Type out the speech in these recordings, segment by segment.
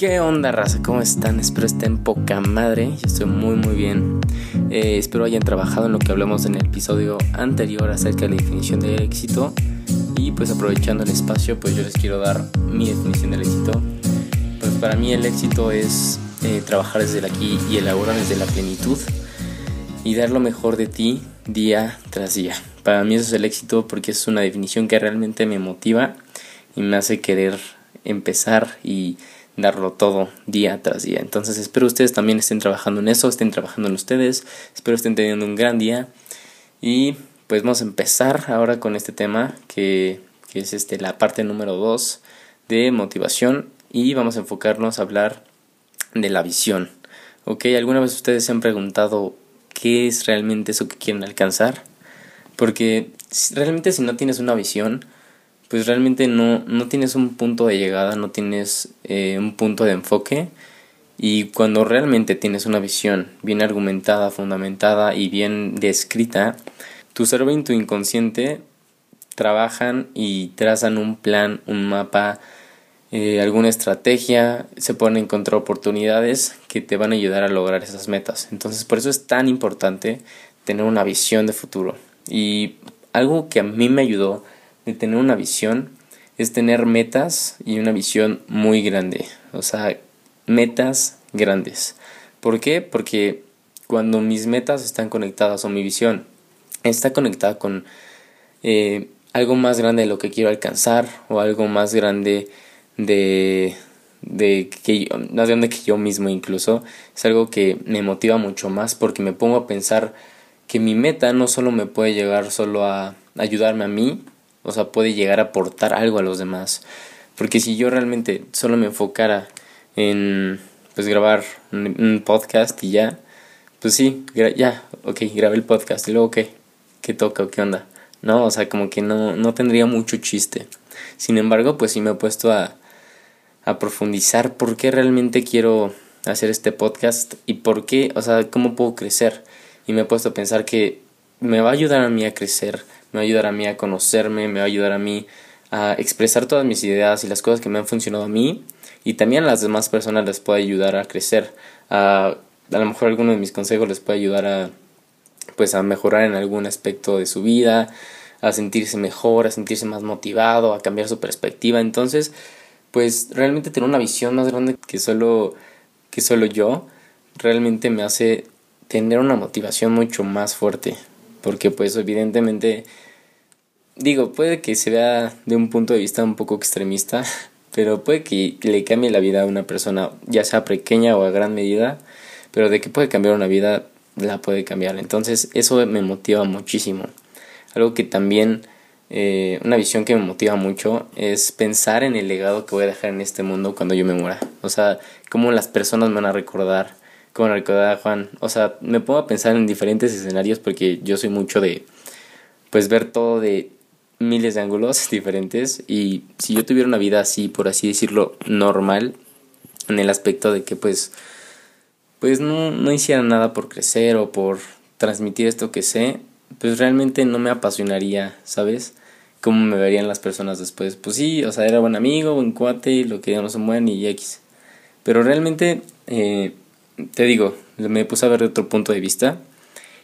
¿Qué onda, raza? ¿Cómo están? Espero estén poca madre. Yo estoy muy, muy bien. Eh, espero hayan trabajado en lo que hablamos en el episodio anterior acerca de la definición del éxito. Y pues aprovechando el espacio, pues yo les quiero dar mi definición del éxito. Pues para mí el éxito es eh, trabajar desde el aquí y el ahora, desde la plenitud. Y dar lo mejor de ti día tras día. Para mí eso es el éxito porque es una definición que realmente me motiva y me hace querer empezar y darlo todo día tras día. Entonces espero ustedes también estén trabajando en eso, estén trabajando en ustedes, espero estén teniendo un gran día y pues vamos a empezar ahora con este tema que, que es este, la parte número 2 de motivación y vamos a enfocarnos a hablar de la visión. ¿Ok? ¿Alguna vez ustedes se han preguntado qué es realmente eso que quieren alcanzar? Porque realmente si no tienes una visión, pues realmente no, no tienes un punto de llegada, no tienes eh, un punto de enfoque. Y cuando realmente tienes una visión bien argumentada, fundamentada y bien descrita, tu cerebro y tu inconsciente trabajan y trazan un plan, un mapa, eh, alguna estrategia, se pueden encontrar oportunidades que te van a ayudar a lograr esas metas. Entonces por eso es tan importante tener una visión de futuro. Y algo que a mí me ayudó de tener una visión es tener metas y una visión muy grande. O sea, metas grandes. ¿Por qué? Porque cuando mis metas están conectadas o mi visión está conectada con eh, algo más grande de lo que quiero alcanzar o algo más grande de, de que más grande que yo mismo incluso es algo que me motiva mucho más porque me pongo a pensar que mi meta no solo me puede llegar solo a ayudarme a mí o sea, puede llegar a aportar algo a los demás. Porque si yo realmente solo me enfocara en pues grabar un, podcast y ya, pues sí, ya, ok, grabé el podcast y luego qué, qué toca o qué onda. No, o sea, como que no, no tendría mucho chiste. Sin embargo, pues sí me he puesto a, a profundizar por qué realmente quiero hacer este podcast y por qué, o sea, cómo puedo crecer. Y me he puesto a pensar que me va a ayudar a mí a crecer me va a ayudar a mí a conocerme, me va a ayudar a mí a expresar todas mis ideas y las cosas que me han funcionado a mí y también a las demás personas les puede ayudar a crecer. A, a lo mejor alguno de mis consejos les puede ayudar a pues a mejorar en algún aspecto de su vida, a sentirse mejor, a sentirse más motivado, a cambiar su perspectiva. Entonces, pues realmente tener una visión más grande que solo que solo yo realmente me hace tener una motivación mucho más fuerte, porque pues evidentemente digo, puede que se vea de un punto de vista un poco extremista, pero puede que le cambie la vida a una persona, ya sea pequeña o a gran medida, pero de que puede cambiar una vida, la puede cambiar. Entonces eso me motiva muchísimo. Algo que también, eh, una visión que me motiva mucho es pensar en el legado que voy a dejar en este mundo cuando yo me muera. O sea, cómo las personas me van a recordar, a recordar a Juan. O sea, me pongo a pensar en diferentes escenarios porque yo soy mucho de, pues, ver todo de miles de ángulos diferentes y si yo tuviera una vida así, por así decirlo, normal, en el aspecto de que pues pues no, no hiciera nada por crecer o por transmitir esto que sé, pues realmente no me apasionaría, ¿sabes? Cómo me verían las personas después. Pues sí, o sea, era buen amigo, buen cuate, lo que no un buen y X. Pero realmente, eh, te digo, me puse a ver de otro punto de vista.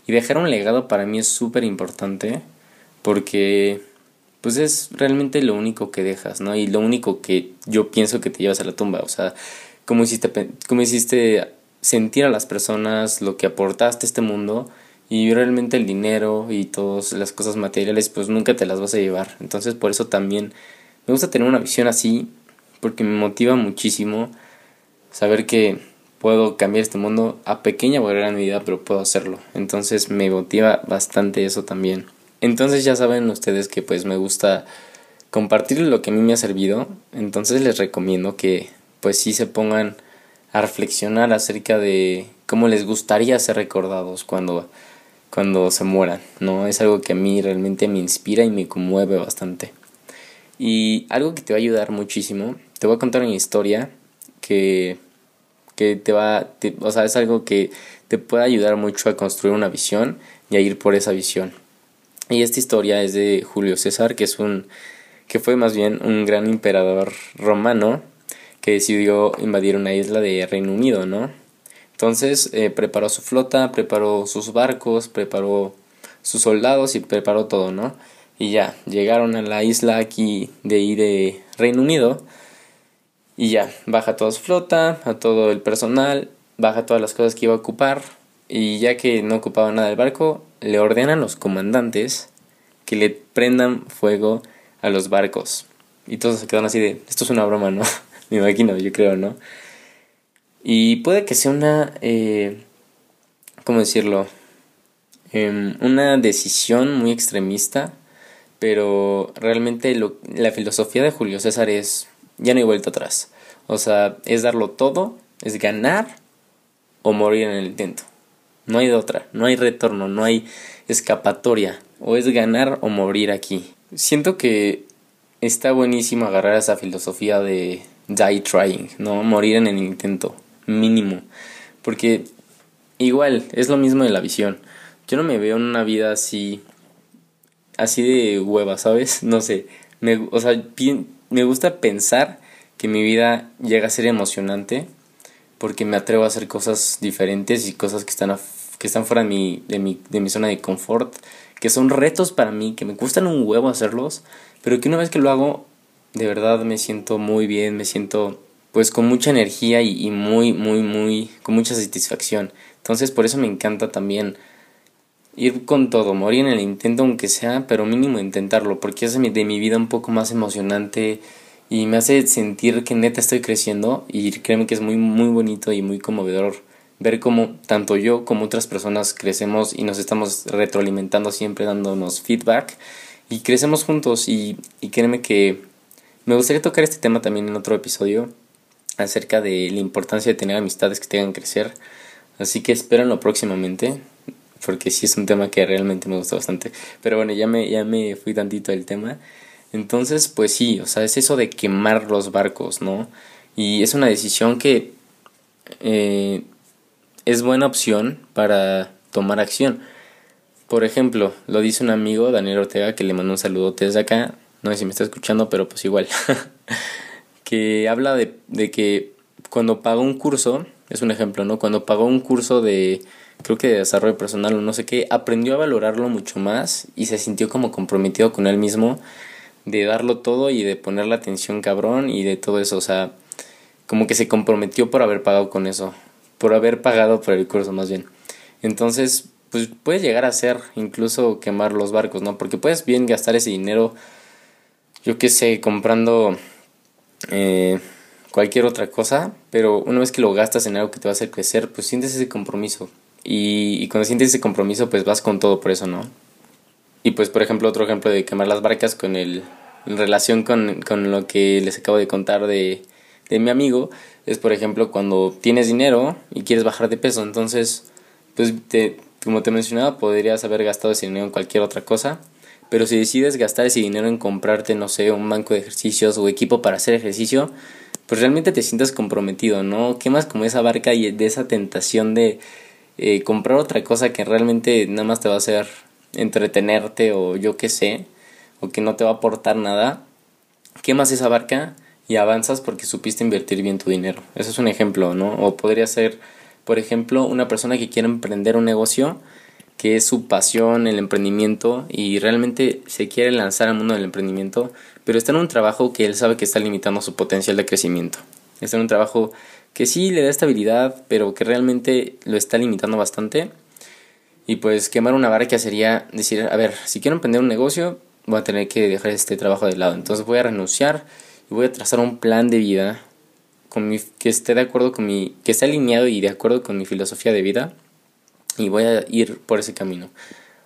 Y dejar un legado para mí es súper importante porque pues es realmente lo único que dejas, ¿no? Y lo único que yo pienso que te llevas a la tumba, o sea, cómo hiciste, cómo hiciste sentir a las personas, lo que aportaste a este mundo y realmente el dinero y todas las cosas materiales pues nunca te las vas a llevar. Entonces por eso también me gusta tener una visión así porque me motiva muchísimo saber que puedo cambiar este mundo a pequeña o a gran medida, pero puedo hacerlo. Entonces me motiva bastante eso también. Entonces ya saben ustedes que pues me gusta compartir lo que a mí me ha servido. Entonces les recomiendo que pues sí se pongan a reflexionar acerca de cómo les gustaría ser recordados cuando, cuando se mueran, ¿no? Es algo que a mí realmente me inspira y me conmueve bastante. Y algo que te va a ayudar muchísimo, te voy a contar una historia que, que te va, o sea, es algo que te puede ayudar mucho a construir una visión y a ir por esa visión. Y esta historia es de Julio César, que es un que fue más bien un gran emperador romano que decidió invadir una isla de Reino Unido, ¿no? Entonces eh, preparó su flota, preparó sus barcos, preparó sus soldados y preparó todo, ¿no? Y ya, llegaron a la isla aquí de de Reino Unido y ya, baja toda su flota, a todo el personal, baja todas las cosas que iba a ocupar y ya que no ocupaba nada del barco, le ordenan a los comandantes que le prendan fuego a los barcos. Y todos se quedan así de, esto es una broma, ¿no? Me imagino, yo creo, ¿no? Y puede que sea una, eh, ¿cómo decirlo? Em, una decisión muy extremista, pero realmente lo, la filosofía de Julio César es, ya no hay vuelta atrás. O sea, es darlo todo, es ganar o morir en el intento. No hay de otra, no hay retorno, no hay escapatoria. O es ganar o morir aquí. Siento que está buenísimo agarrar esa filosofía de die trying, ¿no? Morir en el intento mínimo. Porque igual, es lo mismo de la visión. Yo no me veo en una vida así, así de hueva, ¿sabes? No sé. O sea, me gusta pensar que mi vida llega a ser emocionante porque me atrevo a hacer cosas diferentes y cosas que están, que están fuera de mi, de, mi, de mi zona de confort, que son retos para mí, que me gustan un huevo hacerlos, pero que una vez que lo hago, de verdad me siento muy bien, me siento pues con mucha energía y, muy, muy, muy, con mucha satisfacción. Entonces por eso me encanta también ir con todo, morir en el intento aunque sea, pero mínimo intentarlo, porque hace de mi vida un poco más emocionante y me hace sentir que neta estoy creciendo y créeme que es muy, muy bonito y muy conmovedor ver cómo tanto yo como otras personas crecemos y nos estamos retroalimentando siempre dándonos feedback y crecemos juntos y, y créeme que me gustaría tocar este tema también en otro episodio acerca de la importancia de tener amistades que tengan crecer. Así que espérenlo próximamente, porque sí es un tema que realmente me gusta bastante. Pero bueno, ya me, ya me fui tantito del tema. Entonces, pues sí, o sea, es eso de quemar los barcos, ¿no? Y es una decisión que eh, es buena opción para tomar acción. Por ejemplo, lo dice un amigo, Daniel Ortega, que le mando un saludo desde acá. No sé si me está escuchando, pero pues igual. que habla de, de que cuando pagó un curso, es un ejemplo, ¿no? Cuando pagó un curso de, creo que de desarrollo personal o no sé qué, aprendió a valorarlo mucho más y se sintió como comprometido con él mismo de darlo todo y de poner la atención cabrón y de todo eso, o sea, como que se comprometió por haber pagado con eso, por haber pagado por el curso más bien. Entonces, pues puede llegar a ser incluso quemar los barcos, ¿no? Porque puedes bien gastar ese dinero, yo qué sé, comprando eh, cualquier otra cosa, pero una vez que lo gastas en algo que te va a hacer crecer, pues sientes ese compromiso. Y, y cuando sientes ese compromiso, pues vas con todo por eso, ¿no? Y pues, por ejemplo, otro ejemplo de quemar las barcas con el, en relación con, con lo que les acabo de contar de, de mi amigo, es por ejemplo cuando tienes dinero y quieres bajar de peso, entonces, pues te, como te mencionaba, podrías haber gastado ese dinero en cualquier otra cosa pero si decides gastar ese dinero en comprarte, no sé, un banco de ejercicios o equipo para hacer ejercicio, pues realmente te sientas comprometido, ¿no? Quemas como esa barca y de esa tentación de eh, comprar otra cosa que realmente nada más te va a hacer entretenerte o yo qué sé, o que no te va a aportar nada. Quemas esa barca y avanzas porque supiste invertir bien tu dinero. Eso es un ejemplo, ¿no? O podría ser, por ejemplo, una persona que quiere emprender un negocio que es su pasión, el emprendimiento, y realmente se quiere lanzar al mundo del emprendimiento, pero está en un trabajo que él sabe que está limitando su potencial de crecimiento. Está en un trabajo que sí le da estabilidad, pero que realmente lo está limitando bastante. Y pues quemar una barca sería decir, a ver, si quiero emprender un negocio, voy a tener que dejar este trabajo de lado. Entonces voy a renunciar y voy a trazar un plan de vida con mi, que esté de acuerdo con mi, que esté alineado y de acuerdo con mi filosofía de vida y voy a ir por ese camino.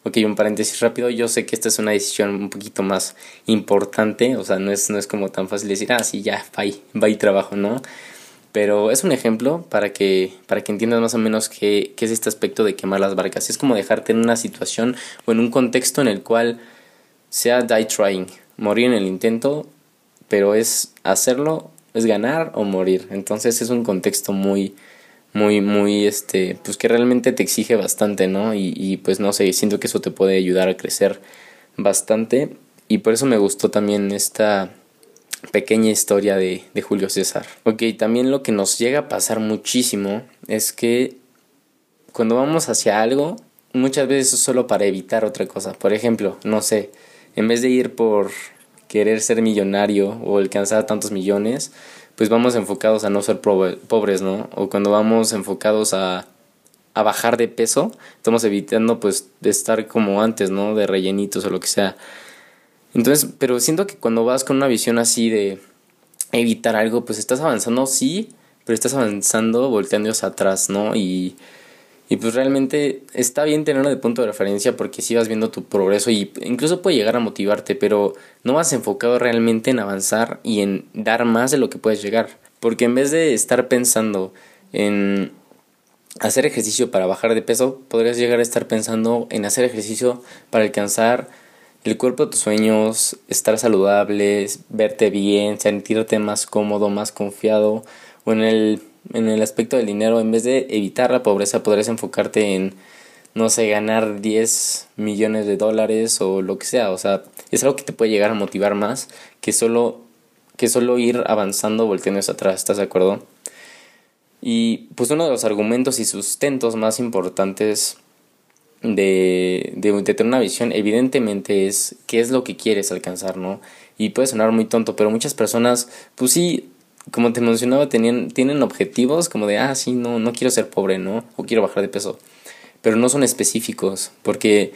Ok, un paréntesis rápido, yo sé que esta es una decisión un poquito más importante, o sea, no es, no es como tan fácil decir, ah, sí, ya, bye, bye trabajo, ¿no? Pero es un ejemplo para que, para que entiendas más o menos qué, qué es este aspecto de quemar las barcas. Es como dejarte en una situación o en un contexto en el cual sea die trying, morir en el intento, pero es hacerlo, es ganar o morir. Entonces es un contexto muy, muy, muy, este, pues que realmente te exige bastante, ¿no? Y, y pues no sé, siento que eso te puede ayudar a crecer bastante y por eso me gustó también esta, pequeña historia de, de Julio César. Ok, también lo que nos llega a pasar muchísimo es que cuando vamos hacia algo, muchas veces es solo para evitar otra cosa. Por ejemplo, no sé, en vez de ir por querer ser millonario o alcanzar tantos millones, pues vamos enfocados a no ser pobres, ¿no? O cuando vamos enfocados a, a bajar de peso, estamos evitando pues de estar como antes, ¿no? De rellenitos o lo que sea. Entonces, pero siento que cuando vas con una visión así de evitar algo, pues estás avanzando, sí, pero estás avanzando volteando hacia atrás, ¿no? Y y pues realmente está bien tenerlo de punto de referencia porque si vas viendo tu progreso y incluso puede llegar a motivarte, pero no vas enfocado realmente en avanzar y en dar más de lo que puedes llegar. Porque en vez de estar pensando en hacer ejercicio para bajar de peso, podrías llegar a estar pensando en hacer ejercicio para alcanzar el cuerpo de tus sueños, estar saludable, verte bien, sentirte más cómodo, más confiado o en el en el aspecto del dinero, en vez de evitar la pobreza, podrías enfocarte en, no sé, ganar 10 millones de dólares o lo que sea. O sea, es algo que te puede llegar a motivar más que solo, que solo ir avanzando volteando hacia atrás, ¿estás de acuerdo? Y pues uno de los argumentos y sustentos más importantes de, de, de, tener una visión, evidentemente es qué es lo que quieres alcanzar, ¿no? Y puede sonar muy tonto, pero muchas personas, pues sí, como te mencionaba, tenían, tienen objetivos como de, ah, sí, no, no quiero ser pobre, ¿no? O quiero bajar de peso. Pero no son específicos, porque...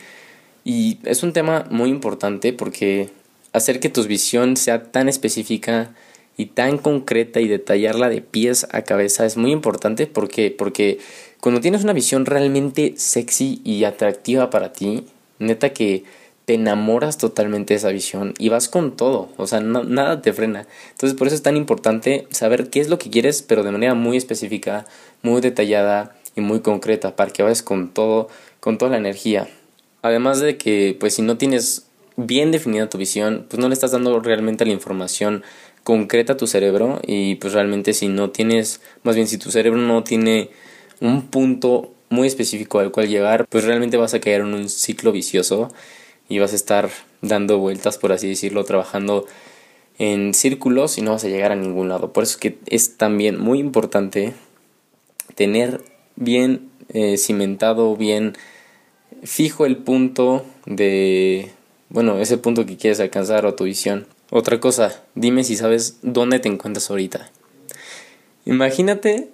Y es un tema muy importante porque hacer que tu visión sea tan específica y tan concreta y detallarla de pies a cabeza es muy importante. ¿Por qué? Porque cuando tienes una visión realmente sexy y atractiva para ti, neta que te enamoras totalmente de esa visión y vas con todo, o sea, nada te frena. Entonces por eso es tan importante saber qué es lo que quieres, pero de manera muy específica, muy detallada y muy concreta, para que vayas con todo, con toda la energía. Además de que, pues si no tienes bien definida tu visión, pues no le estás dando realmente la información concreta a tu cerebro y pues realmente si no tienes, más bien si tu cerebro no tiene un punto muy específico al cual llegar, pues realmente vas a caer en un ciclo vicioso y vas a estar dando vueltas, por así decirlo, trabajando en círculos y no vas a llegar a ningún lado. Por eso es que es también muy importante tener bien eh, cimentado, bien fijo el punto de, bueno, ese punto que quieres alcanzar o tu visión. Otra cosa, dime si sabes dónde te encuentras ahorita. Imagínate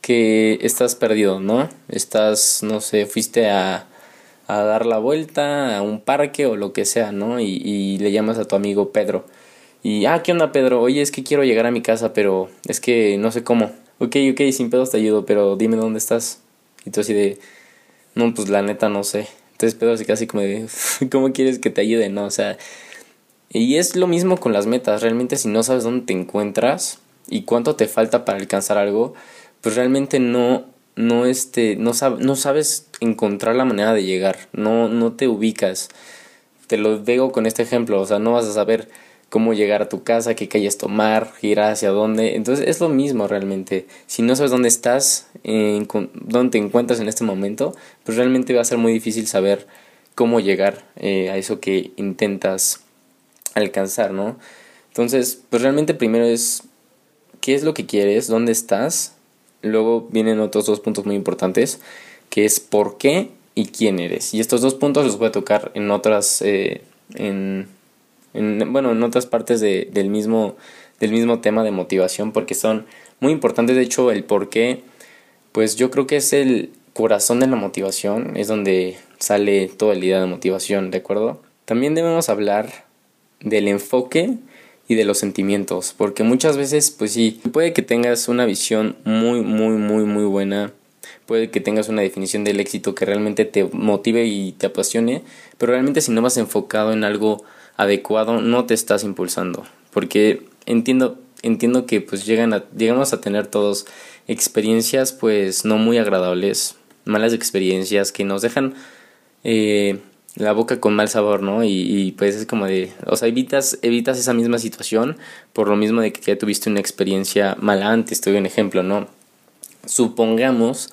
que estás perdido, ¿no? Estás, no sé, fuiste a a dar la vuelta a un parque o lo que sea, ¿no? Y, y le llamas a tu amigo Pedro. Y, ah, ¿qué onda Pedro? Oye, es que quiero llegar a mi casa, pero es que no sé cómo. Ok, ok, sin pedos te ayudo, pero dime dónde estás. Y tú así de, no, pues la neta no sé. Entonces Pedro se así como de, ¿cómo quieres que te ayude? No, o sea, y es lo mismo con las metas. Realmente si no sabes dónde te encuentras y cuánto te falta para alcanzar algo, pues realmente no, no, este, no, no sabes encontrar la manera de llegar, no, no te ubicas. Te lo digo con este ejemplo, o sea, no vas a saber cómo llegar a tu casa, qué calles tomar, ir hacia dónde. Entonces es lo mismo realmente. Si no sabes dónde estás, dónde te encuentras en este momento, pues realmente va a ser muy difícil saber cómo llegar eh, a eso que intentas alcanzar, ¿no? Entonces, pues realmente primero es qué es lo que quieres, dónde estás Luego vienen otros dos puntos muy importantes, que es por qué y quién eres. Y estos dos puntos los voy a tocar en otras, eh, en, en, bueno, en otras partes de, del, mismo, del mismo tema de motivación, porque son muy importantes. De hecho, el por qué, pues yo creo que es el corazón de la motivación, es donde sale toda la idea de motivación, ¿de acuerdo? También debemos hablar del enfoque y de los sentimientos, porque muchas veces, pues sí, puede que tengas una visión muy, muy, muy, muy buena, puede que tengas una definición del éxito que realmente te motive y te apasione, pero realmente si no vas enfocado en algo adecuado, no te estás impulsando, porque entiendo, entiendo que pues llegan a, llegamos a tener todos experiencias pues no muy agradables, malas experiencias que nos dejan eh, la boca con mal sabor, ¿no? Y, pues es como de, o sea, evitas, evitas esa misma situación por lo mismo de que ya tuviste una experiencia mala antes, te doy un ejemplo, ¿no? Supongamos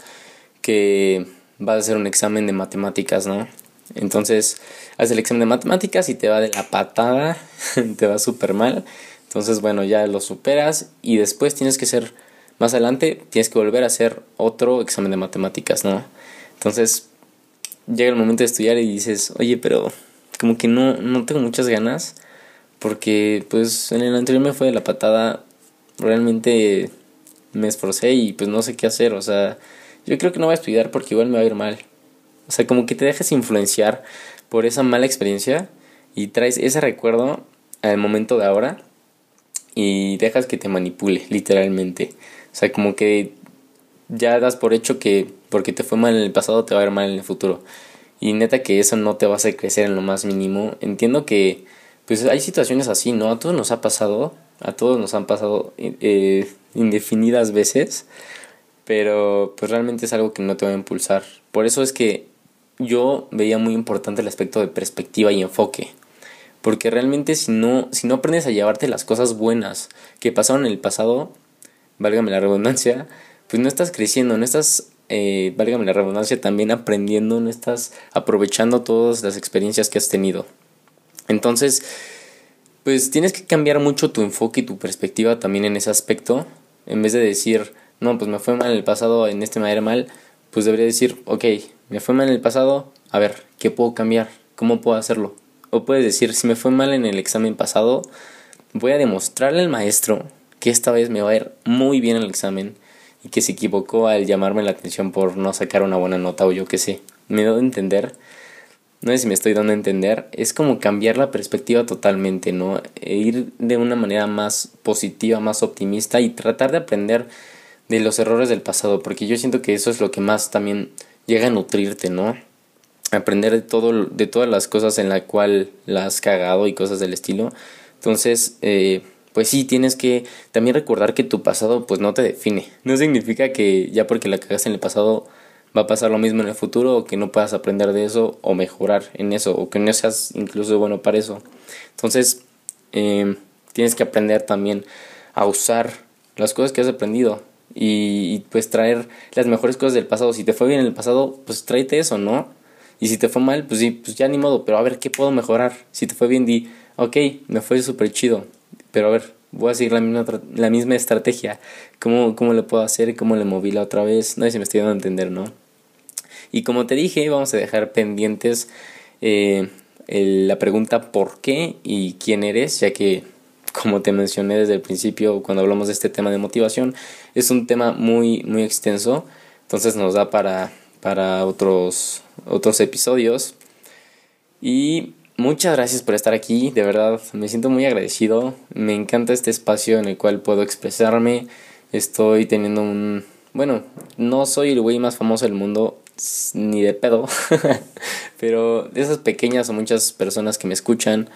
que vas a hacer un examen de matemáticas, ¿no? Entonces, haces el examen de matemáticas y te va de la patada, te va súper mal. Entonces, bueno, ya lo superas y después tienes que ser, más adelante, tienes que volver a hacer otro examen de matemáticas, ¿no? Entonces, llega el momento de estudiar y dices, oye, pero como que no, no tengo muchas ganas porque pues en el anterior me fue de la patada, realmente me esforcé y pues no sé qué hacer, o sea, yo creo que no voy a estudiar porque igual me va a ir mal. O sea, como que te dejas influenciar por esa mala experiencia y traes ese recuerdo al momento de ahora y dejas que te manipule, literalmente. O sea, como que ya das por hecho que porque te fue mal en el pasado te va a ir mal en el futuro. Y neta que eso no te va a hacer crecer en lo más mínimo. Entiendo que pues hay situaciones así, ¿no? A todos nos ha pasado, a todos nos han pasado eh, indefinidas veces, pero pues realmente es algo que no te va a impulsar. Por eso es que yo veía muy importante el aspecto de perspectiva y enfoque. Porque realmente si no, si no aprendes a llevarte las cosas buenas que pasaron en el pasado, válgame la redundancia, pues no estás creciendo, no estás, eh, válgame la redundancia, también aprendiendo, no estás aprovechando todas las experiencias que has tenido. Entonces, pues tienes que cambiar mucho tu enfoque y tu perspectiva también en ese aspecto. En vez de decir, no, pues me fue mal en el pasado, en este me mal, pues debería decir, ok, me fue mal en el pasado, a ver, ¿qué puedo cambiar? ¿Cómo puedo hacerlo? O puedes decir, si me fue mal en el examen pasado, voy a demostrarle al maestro que esta vez me va a ir muy bien el examen y que se equivocó al llamarme la atención por no sacar una buena nota o yo qué sé. Me doy a entender no sé si me estoy dando a entender, es como cambiar la perspectiva totalmente, ¿no? E ir de una manera más positiva, más optimista y tratar de aprender de los errores del pasado, porque yo siento que eso es lo que más también llega a nutrirte, ¿no? Aprender de todo, de todas las cosas en la cual la has cagado y cosas del estilo. Entonces, eh, pues sí, tienes que también recordar que tu pasado pues no te define. No significa que ya porque la cagaste en el pasado va a pasar lo mismo en el futuro o que no puedas aprender de eso o mejorar en eso o que no seas incluso bueno para eso. Entonces, em, tienes que aprender también a usar las cosas que has aprendido y, pues traer las mejores cosas del pasado. Si te fue bien en el pasado, pues tráete eso, ¿no? Y si te fue mal, pues sí, pues ya ni modo, pero a ver qué puedo mejorar. Si te fue bien, di, ok, me fue súper chido, pero a ver, voy a seguir la misma, la misma estrategia. ¿Cómo, ¿Cómo le puedo hacer? ¿Cómo le moví la otra vez? Sé si me estoy dando a entender, ¿no? Y como te dije, vamos a dejar pendientes eh, la pregunta por qué y quién eres, ya que como te mencioné desde el principio cuando hablamos de este tema de motivación, es un tema muy, muy extenso, entonces nos da para, para otros, otros episodios. Y muchas gracias por estar aquí, de verdad me siento muy agradecido, me encanta este espacio en el cual puedo expresarme, estoy teniendo un... Bueno, no soy el güey más famoso del mundo, ni de pedo. Pero de esas pequeñas o muchas personas que me escuchan,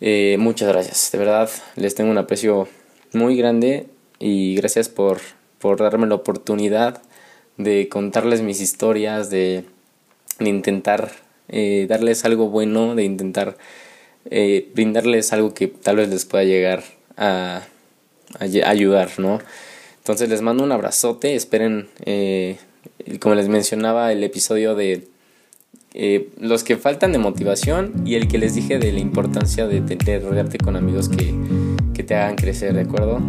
eh, muchas gracias. De verdad, les tengo un aprecio muy grande y gracias por, por darme la oportunidad de contarles mis historias, de, de intentar eh, darles algo bueno, de intentar eh, brindarles algo que tal vez les pueda llegar a, a, ayudar, ¿no? Entonces les mando un abrazote, esperen eh, como les mencionaba, el episodio de eh, los que faltan de motivación y el que les dije de la importancia de, de, rodearte con amigos que, que, te hagan crecer, ¿de acuerdo?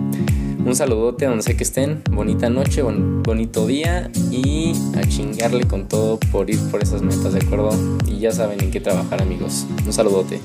Un saludote donde sé que estén, bonita noche, bonito día y a chingarle con todo por ir por esas metas, ¿de acuerdo? Y ya saben en qué trabajar amigos. Un saludote.